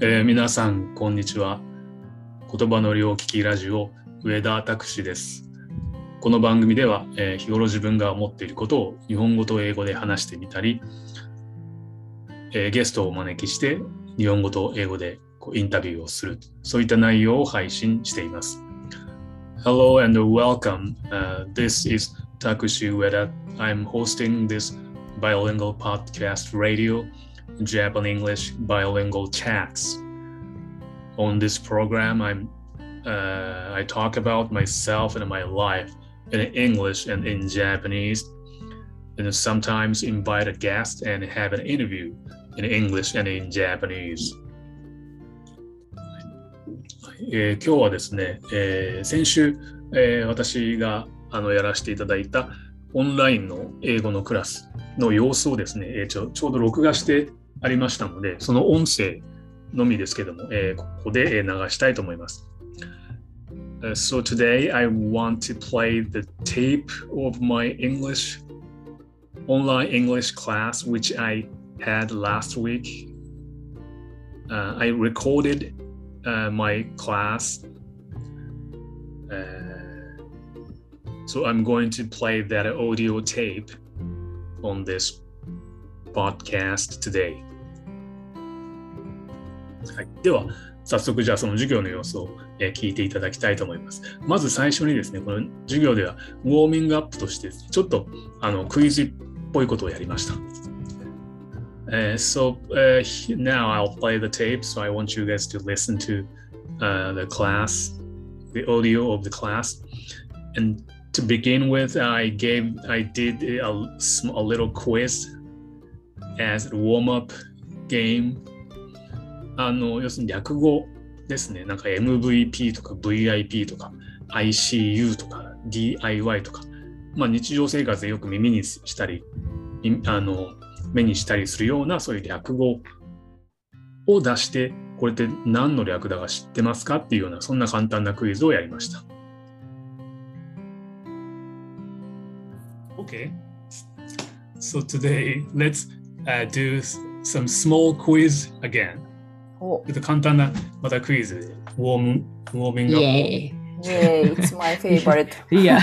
えー皆さん、こんにちは。言葉の両利きラジオ、上田拓司です。この番組では、えー日頃自分が思っていることを日本語と英語で話してみたり、えーゲストをお招きして日本語と英語でこうインタビューをする、そういった内容を配信しています。Hello and welcome. Uh, this is Takushi Ueda. I'm hosting this bilingual podcast radio, Japan English bilingual chats. On this program, I'm uh, I talk about myself and my life in English and in Japanese, and sometimes invite a guest and have an interview in English and in Japanese. えー今日はですね、えー先週、えー私があのやらせていただいたオンラインの英語のクラスの様子をですね、えーちょちょうど録画して ありましたので、その音声のみですけども、えーここでえー流したいと思います。Uh, so today I want to play the tape of my English online English class which I had last week. Uh, I recorded uh, my class. Uh, so I'm going to play that audio tape on this podcast today. はい、では、早速じゃあその授業の様子を、え聞いていただきたいと思います。まず最初にですね、この授業ではウォーミングアップとして、ちょっとあのクイズっぽいことをやりました。Uh, so uh, now I'll play the tape. So I want you guys to listen to uh, the class, the audio of the class. And to begin with, I gave, I did a, sm- a little quiz as a warm-up game. あの要するに略語ですね。なんか MVP とか VIP とか ICU とか DIY とか、まあ、日常生活でよく耳にしたり、あの目にしたりするようなそういう略語を出して、これって何の略だか知ってますかっていうような、そんな簡単なクイズをやりました。Okay. So today, let's uh, do some small quiz again. Oh. ちょっと簡単なまたクイズでウォームウォーミングアップ。Yay, it's my favorite. yeah.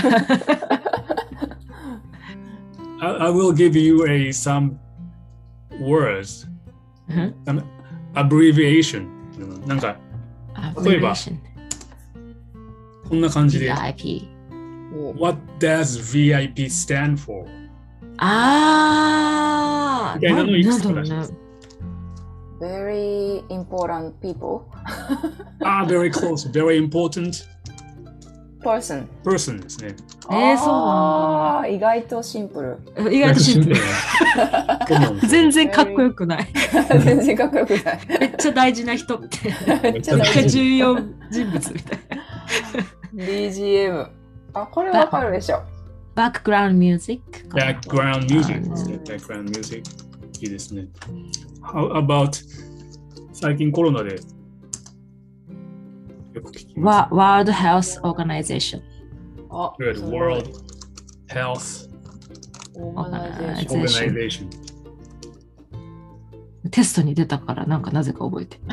I, I will give you a some words, uh-huh. some abbreviation. なんか、例えば、こんな感じで。VIP。What does VIP stand for? ああ。ー。みたいなのいくつか出します。Very important people. Ah, very close. Very important Person. person ですね。えー、そうなんあー意外とシンプル。だ。意外とシンプル。全然かっこよくない。全然かっこよくない。めっちゃ大事な人って。めっちゃめっちゃ大事。重要人物みたいな。BGM。あ、これわかるでしょ。background music background music. Background. Music いいですね How about 最近コロナで?よく聞きます。World Health Organization. Oh, Good. World Health Organization. テストに出たからなんかなぜか覚えて。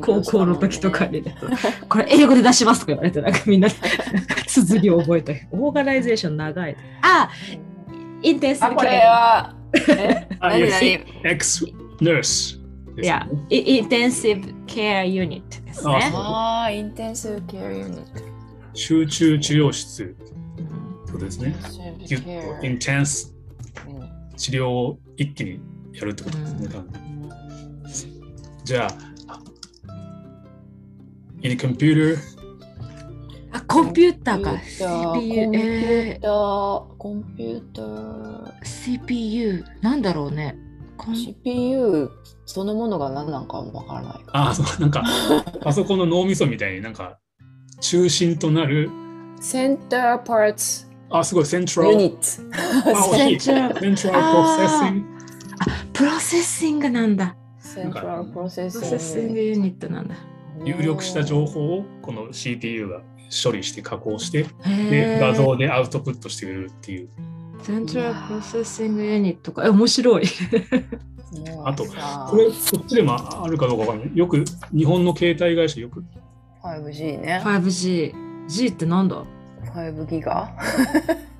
高校の時とかに、ね、これ英語で出しますとか言われてなんかみんなで綴りを覚えたオーガナイゼーション長い。あインテンシあ、これは、何 何？Ex nurse ですいやね。インテンシブケアユニットですね。ああー、インテンシブケアユニット。集中治療室。うん。そうですね。ぎゅっと Intensive care intense unit 治療を一気にやるってことですね。多分。じゃあ、computer あコンピューターか。コンピューター CPU コンピュえーター、コンピューター、ー CPU なんだろうね。CPU そのものが何なのかわからない。あ、そう、なんか、パソコンの脳みそみたいになんか、中心となる、Center Parts あ、すごい、セントラル。あ、惜しい。セ Central ントラルプロセッシング。プロセッシングなんだ Central プロセッシン Processing グユニットなんだ入力した情報をこの CPU が処理して加工して、へで、ー画像でアウトプットしてくれるっていう。セントラルプロセッシングユニットか。え、面白い。あとさこれ、こっちでもあるかどうかわかんない。よく、日本の携帯会社よく、5G ね。5G。G ってなんだ？5ギガ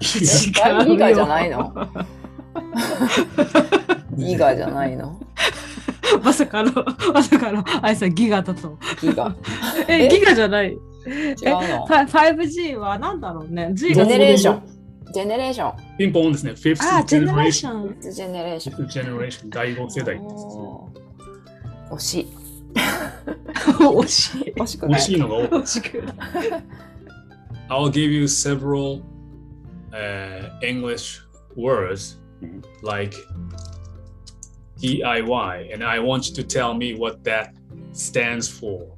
違5ギガじゃないの？ギガじゃないの？まさかの、まさかの、あいさんギガだと。ギガ？え、え？ギガじゃない。違うえのファ 5G はなんだろうね。G ジェがネレーション。ジェネレーション。ピンポンですね。Fifth あ、ジェネレーシ generation。ョン。ジェネレーション。Fifth generation 第5世代ですね。おー惜しい。惜しい。惜しくない。惜しいのが多い。惜しくない。I'll give you several uh, English words Mhm. like DIY, and I want you to tell me what that stands for.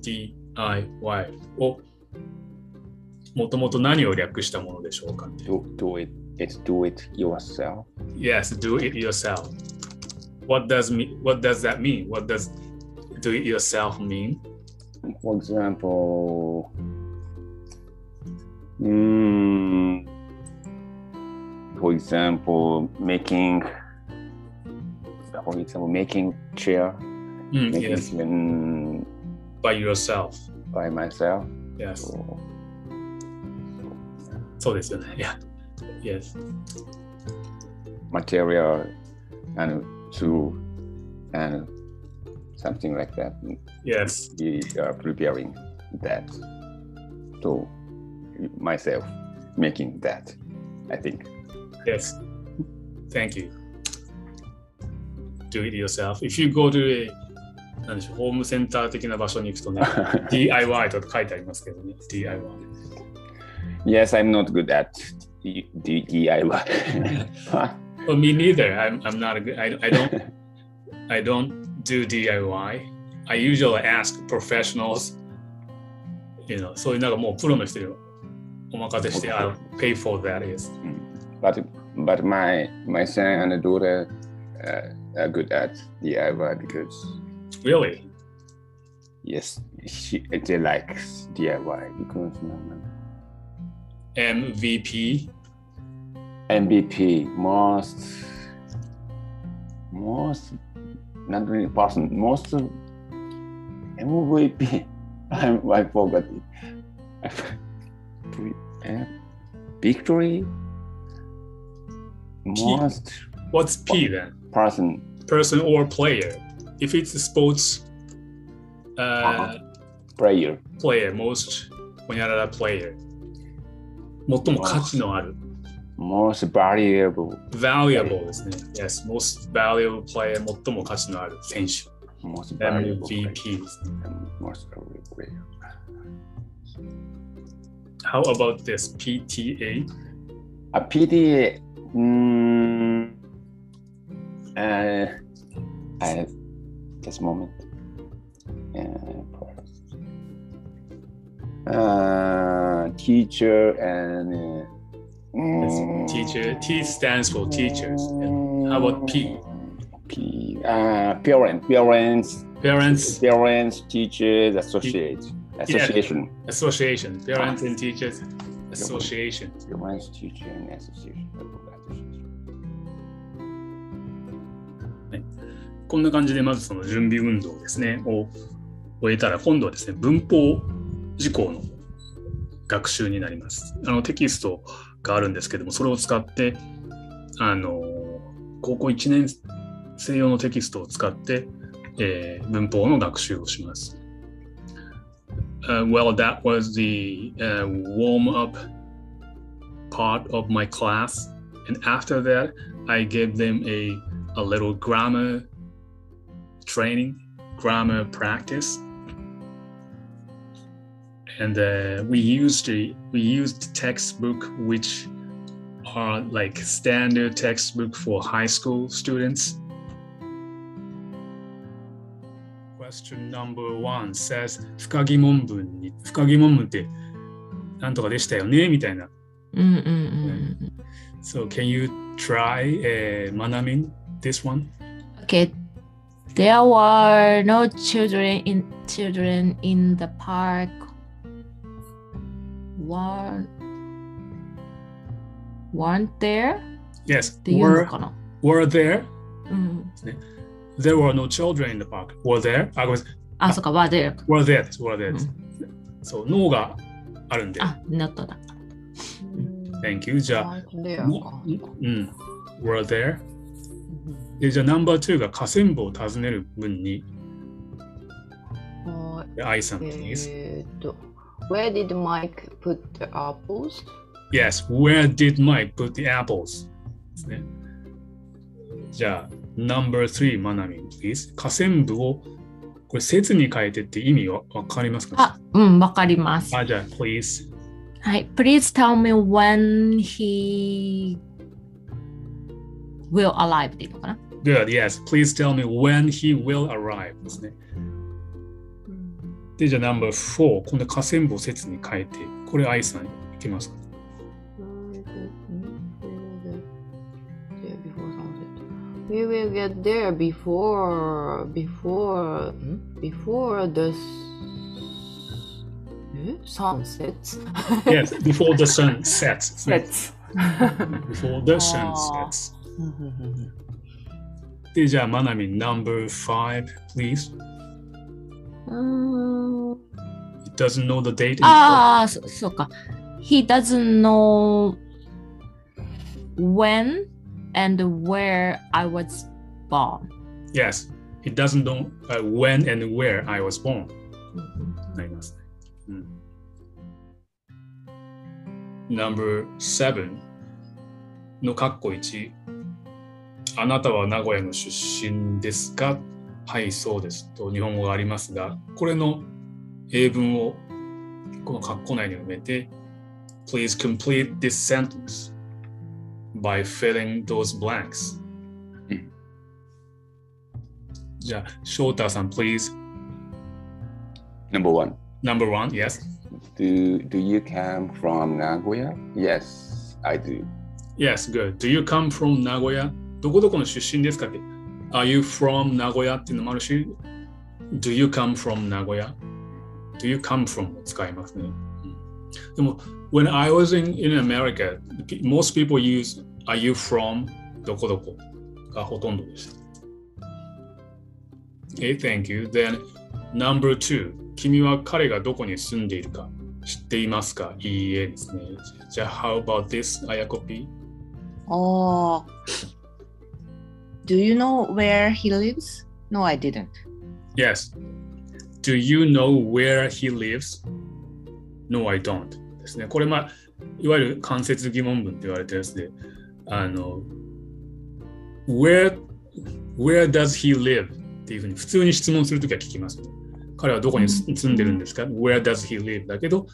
DIY をもともと何を略したものでしょうか Do, do it. It's do it yourself. Yes, do it yourself. What does me what does that mean? What does do it yourself mean? For example, Mm. For example, making, for example, making chair, mm, making yes. When, mm. by yourself. By myself. Yes. So, so this, yeah, yes. Material and tool and something like that. Yes. We are preparing that. So myself making that. I think. Yes. Thank you. Do it yourself. If you go to a なんでしょう、ホームセンター的な場所に行くとね、DIY とか書いてありますけどね、DIY。 yes, I'm not good at D- D- DIY. Well, me neither. I'm, I'm not a good, I, I don't, I don't do DIY. I usually ask professionals, you know, そういうなんかもうプロの人 omakase shite, I'll pay for that. Yes. But but my my son and daughter uh, are good at DIY because. Really. Yes, she, they like DIY because. No, no. MVP. MVP most most not really person most MVP I, I forgot it. I f- uh, victory most What's P then? person Person or player? If it's a sports uh, player player, most ほにゃらら player. 最も価値のある。 most valuable valuable ですね。Yes, most valuable player 最も価値のある選手。 most valuable player. MVP ですね。 most valuable player How about this? PTA? A PTA, Mm, uh, I just a moment. Uh, uh, teacher and uh, mm, Teacher. T stands for teachers. How about P? P. Uh, parent, parents, Parents parents, teachers, associate, アソシエーション、アソシエーショ Association. Parents and こんな感じでまずその準備運動ですね。を終えたら今度はですね文法事項の学習になります。あのテキストがあるんですけどもそれを使ってあの高校1年生用のテキストを使って、えー、文法の学習をします。Uh, well, that was the uh, warm up part of my class. And after that, I gave them a, a little grammar training, grammar practice. And uh, we used the, we used textbook which are like standard textbook for high school students. question number one says 付加疑問文に付加疑問文ってなんとかでしたよねみたいな。うんうんうん。So can you try、uh, Manamin this one? Okay. There were no children in children in the park. Were weren't there? Yes. Were, were there? Mm. うん。ですね。there were no children in the park. Were there? あ、ごめんなさい。あ、そうか、were ah, there. Were there Were there hmm. です。そう、脳があるんで。あ、なっただ。Thank ah, you. じゃあ、うん。were hmm. there? でじゃあ、ナンバー2が下線部を訪ねる分に。I s o m e t h i n g please. Where did Mike put the apples? Yes, where did Mike put the apples? じゃあ、No.3、マナミン、please. 河川部を、これ、説に変えてって意味わわかりますかあ、うん、わかります。あ、じゃあ、please. はい。Please tell me when he will arrive っていうのかな Good, yes. Please tell me when he will arrive ですね。で、じゃあ、No.4、今度河川部を説に変えて、これ、愛さん、いけますか We will get there before before hmm? before the s- eh? sun sets. Yes, before the sun sets. sets. Before the sun あー sets. で、じゃあ、マナミン、No.5、please. うーん It doesn't know the date. ああ、そそうか。He doesn't know when and where I was born. Yes, it doesn't know、uh, when and where I was born. なりますね。うん、Number 7のカッコ1。あなたは名古屋の出身ですかはい、そうです。と日本語がありますが、これの英文をこのカッコ内に埋めて、Please complete this sentence by filling those blanks. うんじゃあ、翔太さん、please. Number one. Number one, yes. Do do you come from Nagoya? Yes, I do. Yes, good. Do you come from Nagoya? どこどこの出身ですかって。Are you from Nagoya? っていうのもあるし、Do you come from Nagoya? Do you come from を使いますね。うんでも、 when I was in, in America, most people use Are you from どこどこがほとんどでした。Okay, thank you. Then, number two. 君は彼がどこに住んでいるか知っていますかいいえですね。じゃあ、How about this, あやこ P? Oh. Do you know where he lives? No, I didn't. Yes. Do you know where he lives? No, I don't. ですね。これ、まあ、いわゆる間接疑問文って言われてるやつで、あの、where, where does he live? っていうふうに普通に質問するときは聞きます、ね。彼はどこに住住んでるんですか ?Where does he live? だけど、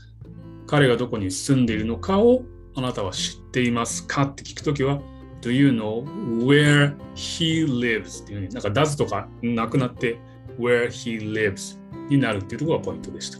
彼がどこに住んでいるのかをあなたは知っていますか？って聞くときは、Do you know where he lives? っていうふうに、なんか does とかなくなって、where he lives になるっていうところがポイントでした。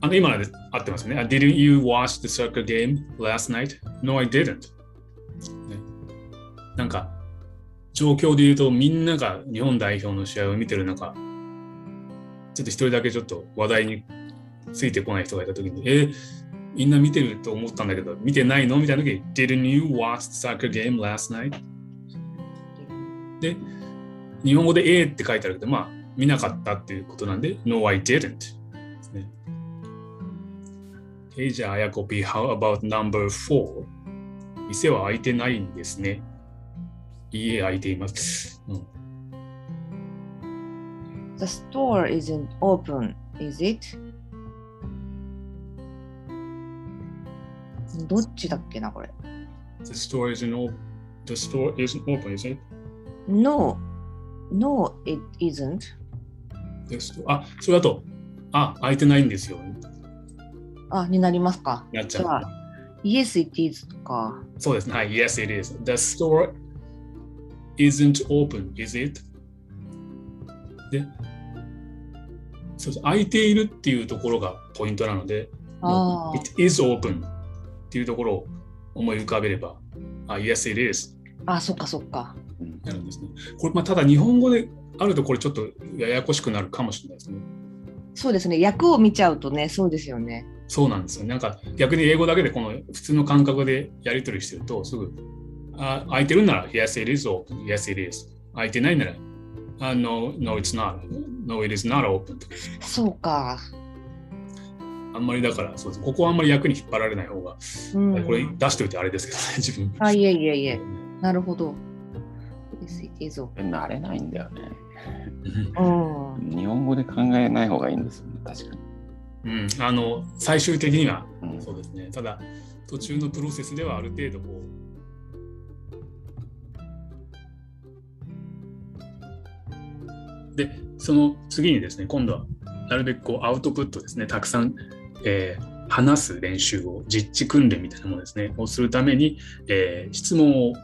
あの、今で合ってますね。Didn't you watch the soccer game last night? No, I didn't. ね、なんか、状況で言うと、みんなが日本代表の試合を見てる中、ちょっと一人だけちょっと話題についてこない人がいたときに、えーみんな見てると思ったんだけど、見てないの？みたいな時に、Didn't you watch the soccer game last night? で、日本語で A って書いてあるけど、まあ、見なかったっていうことなんで、No, I didn't. ですね。Okay, じゃあ、あやこ P, how about number four? 店は開いてないんですね。いいえ、開いています。うん、The store isn't open, is it? どっちだっけな、これ。The store isn't open. The store isn't open, is it? No, no, it isn't. あ、それだと、あ、開いてないんですよ。あ、になりますか。なっちゃう。Yes, it is とか。そうですね。はい。Yes, it is. The store isn't open, is it? で、そうそう空いているっていうところがポイントなので、It is open っていうところを思い浮かべれば、あ、Yes, it is あ、そっかそっか。うんなるんですね。これ、まあ、ただ日本語であるとこれちょっとややこしくなるかもしれないですね。そうですね。役を見ちゃうとね、そうですよね。そうなんですよ。なんか逆に英語だけでこの普通の感覚でやり取りしてるとすぐ、あ空いてるなら Yes, it is open. Yes, it is. 空いてないならあ no, no, it's not. No, it is not open. そうか。あんまりだから、そうです。ここはあんまり役に引っ張られない方が、うん。これ出しておいてあれですけどね、自分。あ、いえいえいえ。なるほど。Yes, it is open. 慣れないんだよね。うん。日本語で考えない方がいいんですよね、確かに。うん、あの最終的にはうんそうですね。ただ、途中のプロセスではある程度こう。で、その次にですね、今度はなるべくこうアウトプットですね、たくさん、えー話す練習を、実地訓練みたいなものですね、をするために、えー質問を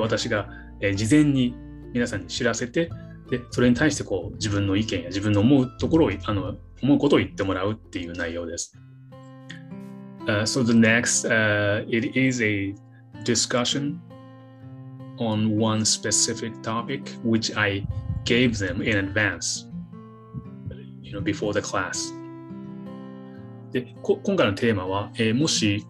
私が、えー事前に皆さんに知らせて、でそれに対してこう自分の意見や自分の思うところをあの思うことを言ってもらうっていう内容です。Uh, so the next, uh, it is a discussion on one specific topic which I gave them in advance, you know, before the class. でこ今回のテーマは、えーもし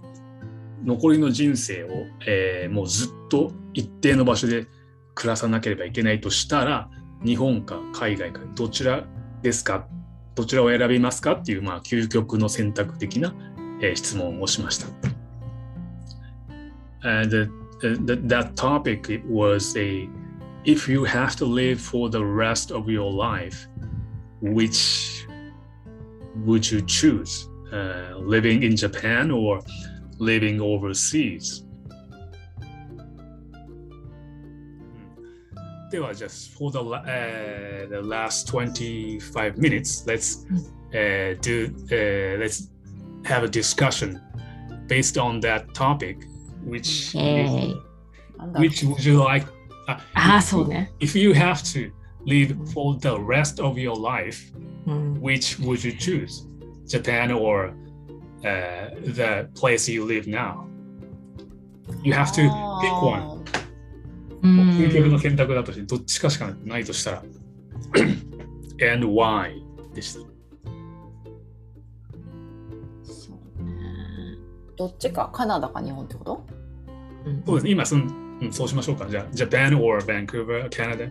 残りの人生を、えーもうずっと一定の場所で暮らさなければいけないとしたら、日本か海外かどちらですかどちらを選びますかっていう、まあ、究極の選択的な、えー質問をしました。And the, that topic was a if you have to live for the rest of your life, which would you choose? Uh, living in Japan or living overseas? では、just for the, la- uh, the last 25 minutes, let's uh, do uh, let's have a discussion based on that topic. Which えー which would you like? ああ、そうね。 If you have to live for the rest of your life, うん、 which would you choose? Japan or uh, the place you live now? You have to pick one. う究極のん、選択だとして、どっちかしかないとしたら。And why? でした。そうねどっちかカナダか日本ってことそうですね、今その、うん、そうしましょうか。じゃあ、Japan or Vancouver, Canada?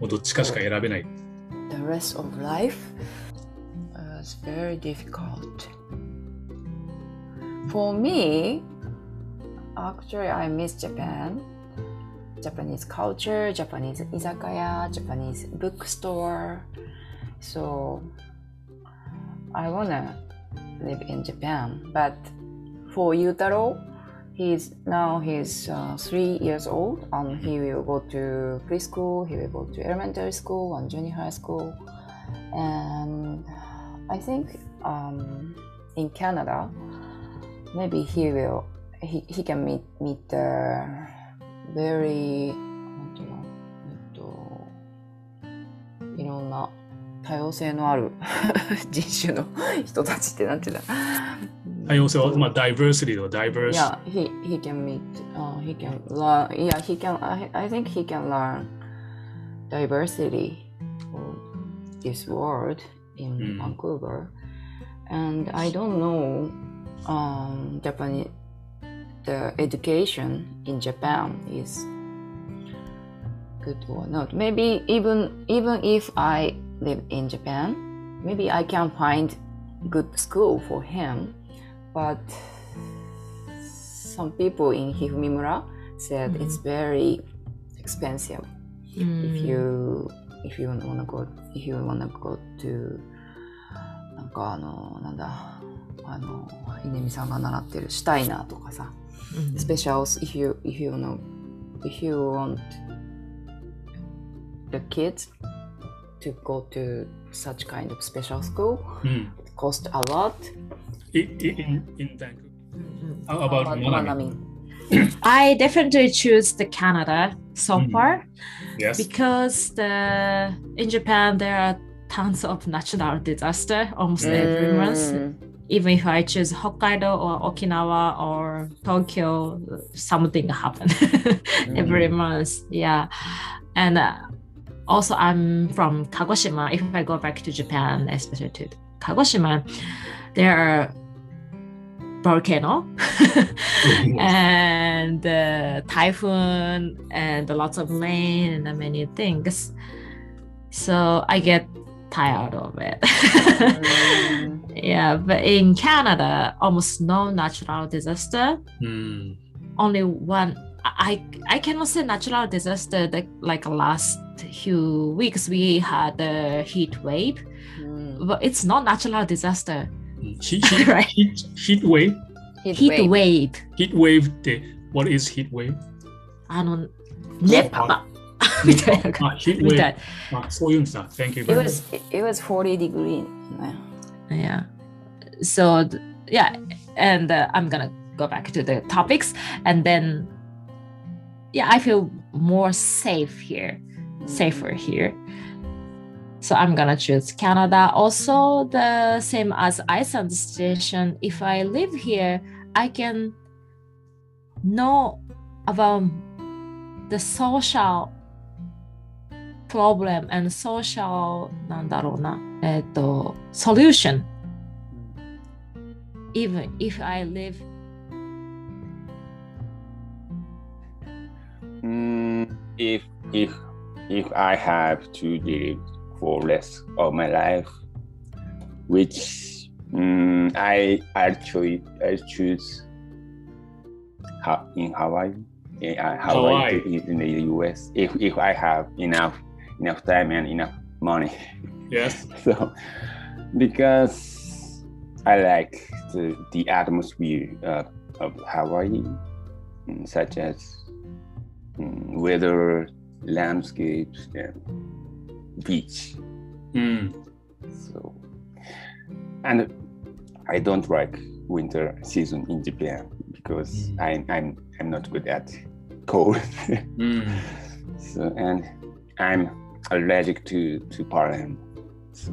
もうどっちかしか選べない。The rest of life uh, is very difficult. For me, actually, I miss Japan. Japanese culture, Japanese izakaya, Japanese bookstore. So I wanna live in Japan. But for Yutaro, he's now he's uh, three years old and he will go to preschool he will go to elementary school and junior high school and i think um, in canada maybe he will he, he can meet meet the very なんていうのえっといろんな多様性のある人種の人たちってなんていうんだ多様性は、まあ、diversity と diverse。 Yeah, he he can meet. Uh, he can learn. Yeah, he can. I I think he can learn diversity of this world in Mm. Vancouver, and I don't know um, Japanese. The education in Japan is good or not. Maybe even even if I live in Japan, maybe I can find good school for him but some people in Hifumimura said it's very expensive うん if you if you wanna go if you wanna go to なんかあのなんだ あの稲見さんが習ってるシュタイナーとかさうん specials if you if you know if you want the kids to go to such kind of special school うん。 it cost a lot I- I- in, in Vancouver. うん How about マ Manami? ナミン I definitely choose the Canada so Mhm. far Yes. because the in Japan there are tons of natural disaster almost every month. Mm. Even if I choose Hokkaido or Okinawa or Tokyo, something happen every month. Yeah, and uh, also I'm from Kagoshima. If I go back to Japan, especially to Kagoshima, there are volcano and uh, typhoon and lots of rain and many things. So I get tired of it. mm. Yeah, but in Canada, almost no natural disaster. Mm. Only one. I I cannot say natural disaster. That, like last few weeks, we had a heat wave, mm. but it's not natural disaster. Hmm. Heat, heat, right? heat, heat wave. Heat, heat wave. wave. Heat wave. What is heat wave? I don't. みたいな感あ、ヒートウじみたェイい。ブ。あ、そういうんですな。Thank you It very much. was it was 40 degree. Yeah. So th- yeah, and uh, I'm gonna go back to the topics, and then yeah, I feel more safe here, safer here. So I'm gonna choose Canada. Also, the same as Iceland station. If I live here, I can know about the social problem and social なんだろうな、えっと solution. Even if I live Mm, if if if I have to live for rest of my life, which mm, I actually I choose ha- in Hawaii, in, uh, Hawaii, Hawaii. in, in the U.S. If if I have enough enough time and enough money. Yes. so, because I like the, the atmosphere of, of Hawaii, mm, such as um, weather, landscapes, and beach. Mm. So, and I don't like winter season in Japan because mm. I'm, I'm I'm not good at cold. mm. So and I'm allergic to to pollen. So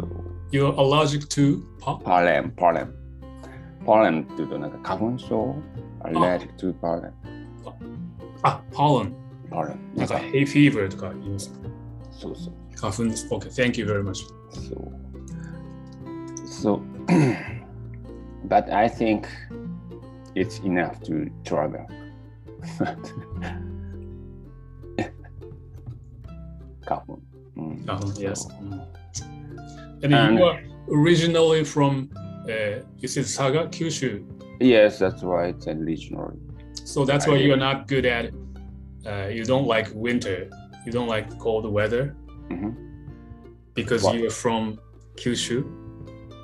You're allergic to pop? pollen pollen pollen っていうとなんか花粉症 allergic to pollen あ、pollen。 pollen なんか、hay fever とか言います。そうそう花粉です。OK, thank you very much. So, so, but I think it's enough to travel. Couple. Mm, 花粉 yes. so- うん And you are originally from, uh, you said Saga, Kyushu. Yes, that's why it's a regional. So that's why you are not good at, uh, you don't like winter. You don't like cold weather Mhm. because What? you are from 九州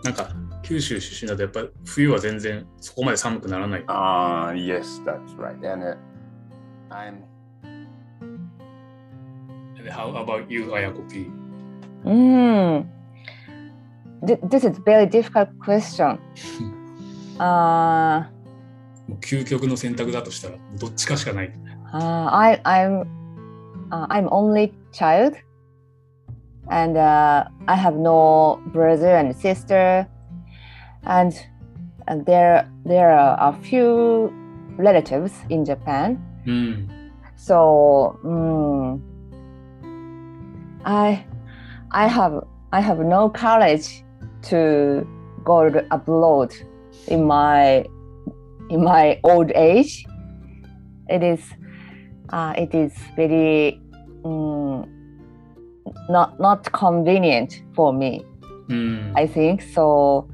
なんか九州出身だとやっぱ冬は全然そこまで寒くならない。 Ah, yes, that's right. And uh, I'm And how about you, Ayako P? Mm. Th- this is very difficult question. Uh, もう究極の選択だとしたらどっちかしかない。 uh, I, I'm uh, I'm only child, and uh, I have no brother and sister, and, and there there are a few relatives in Japan. うん。 So mm, I, I have I have no courage to go abroad in my in my old age. It is uh, it is very um, not not convenient for me. Mm. I think so.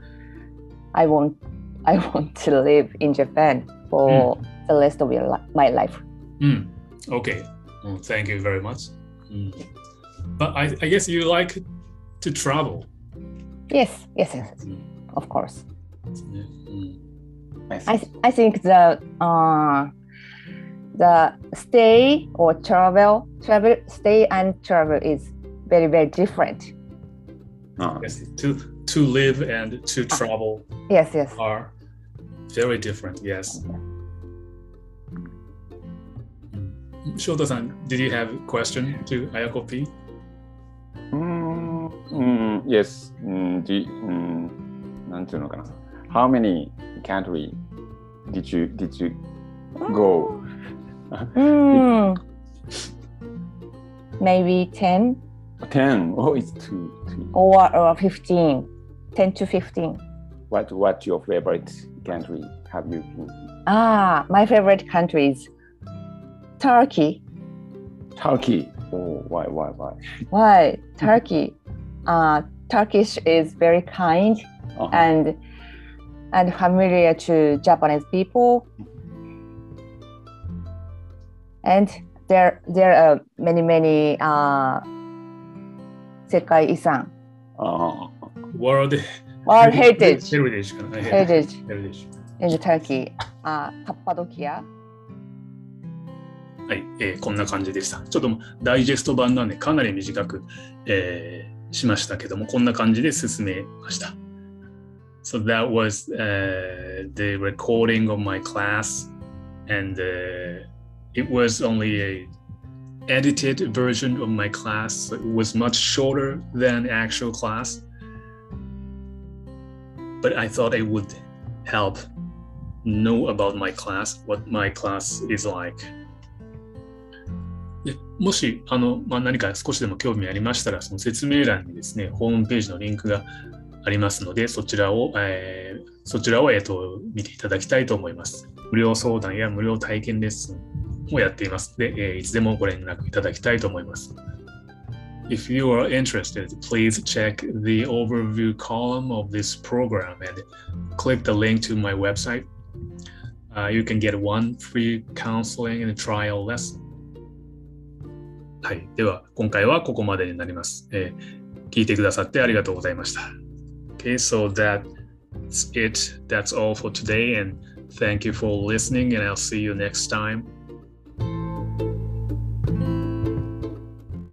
I want I want to live in Japan for mm. the rest of my life. Mm. Okay. Well, thank you very much. Hmm but I, I guess you like to travel. Yes, yes, yes mm. of course. Mm. I, th I think the uh, the stay or travel, travel, stay and travel is very very different. Oh. Yes, to to live and to ah. travel. yes, yes. Are very different. Yes. Mm. Shota-san, did you have a question to Ayako P? Mm, mm, yes. Mm, the, mm, なんていうのかな。How many country did you did you go? Hmm. Maybe 10 Ten. Oh, it's too. too. or, or 15. 10 to 15. What What's your favorite country? Have you been? Ah, my favorite country is Turkey. Turkey. Oh, why why why? Why? Turkey. Uh, Turkish is very kind Uh-huh. and and familiar to Japanese people. And there there are many many uh, 世界遺産 Uh, World World Heritage Heritage かな。 Heritage Heritage in Turkey. あ、カッパドキア。はい、えーこんな感じでした。ちょっとダイジェスト版なんでかなり短く、えー しましたけども、こんな感じで進めました。So that was、uh, the recording of my class and、uh, it was only a edited version of my class. So it was much shorter than actual class. But I thought it would help know about my class, what my class is like. でもしあの、まあ、何か少しでも興味ありましたら、その説明欄にですね、ホームページのリンクがありますので、そちらを、えーそちらを、えーと見ていただきたいと思います。無料相談や無料体験レッスンをやっていますので、えーいつでもご連絡いただきたいと思います。If you are interested, please check the overview column of this program and click the link to my website. Uh, you can get one free counseling and trial lesson. はい。では、今回はここまでになります。えー聞いてくださってありがとうございました。Okay, so that's it. That's all for today. And thank you for listening. And I'll see you next time.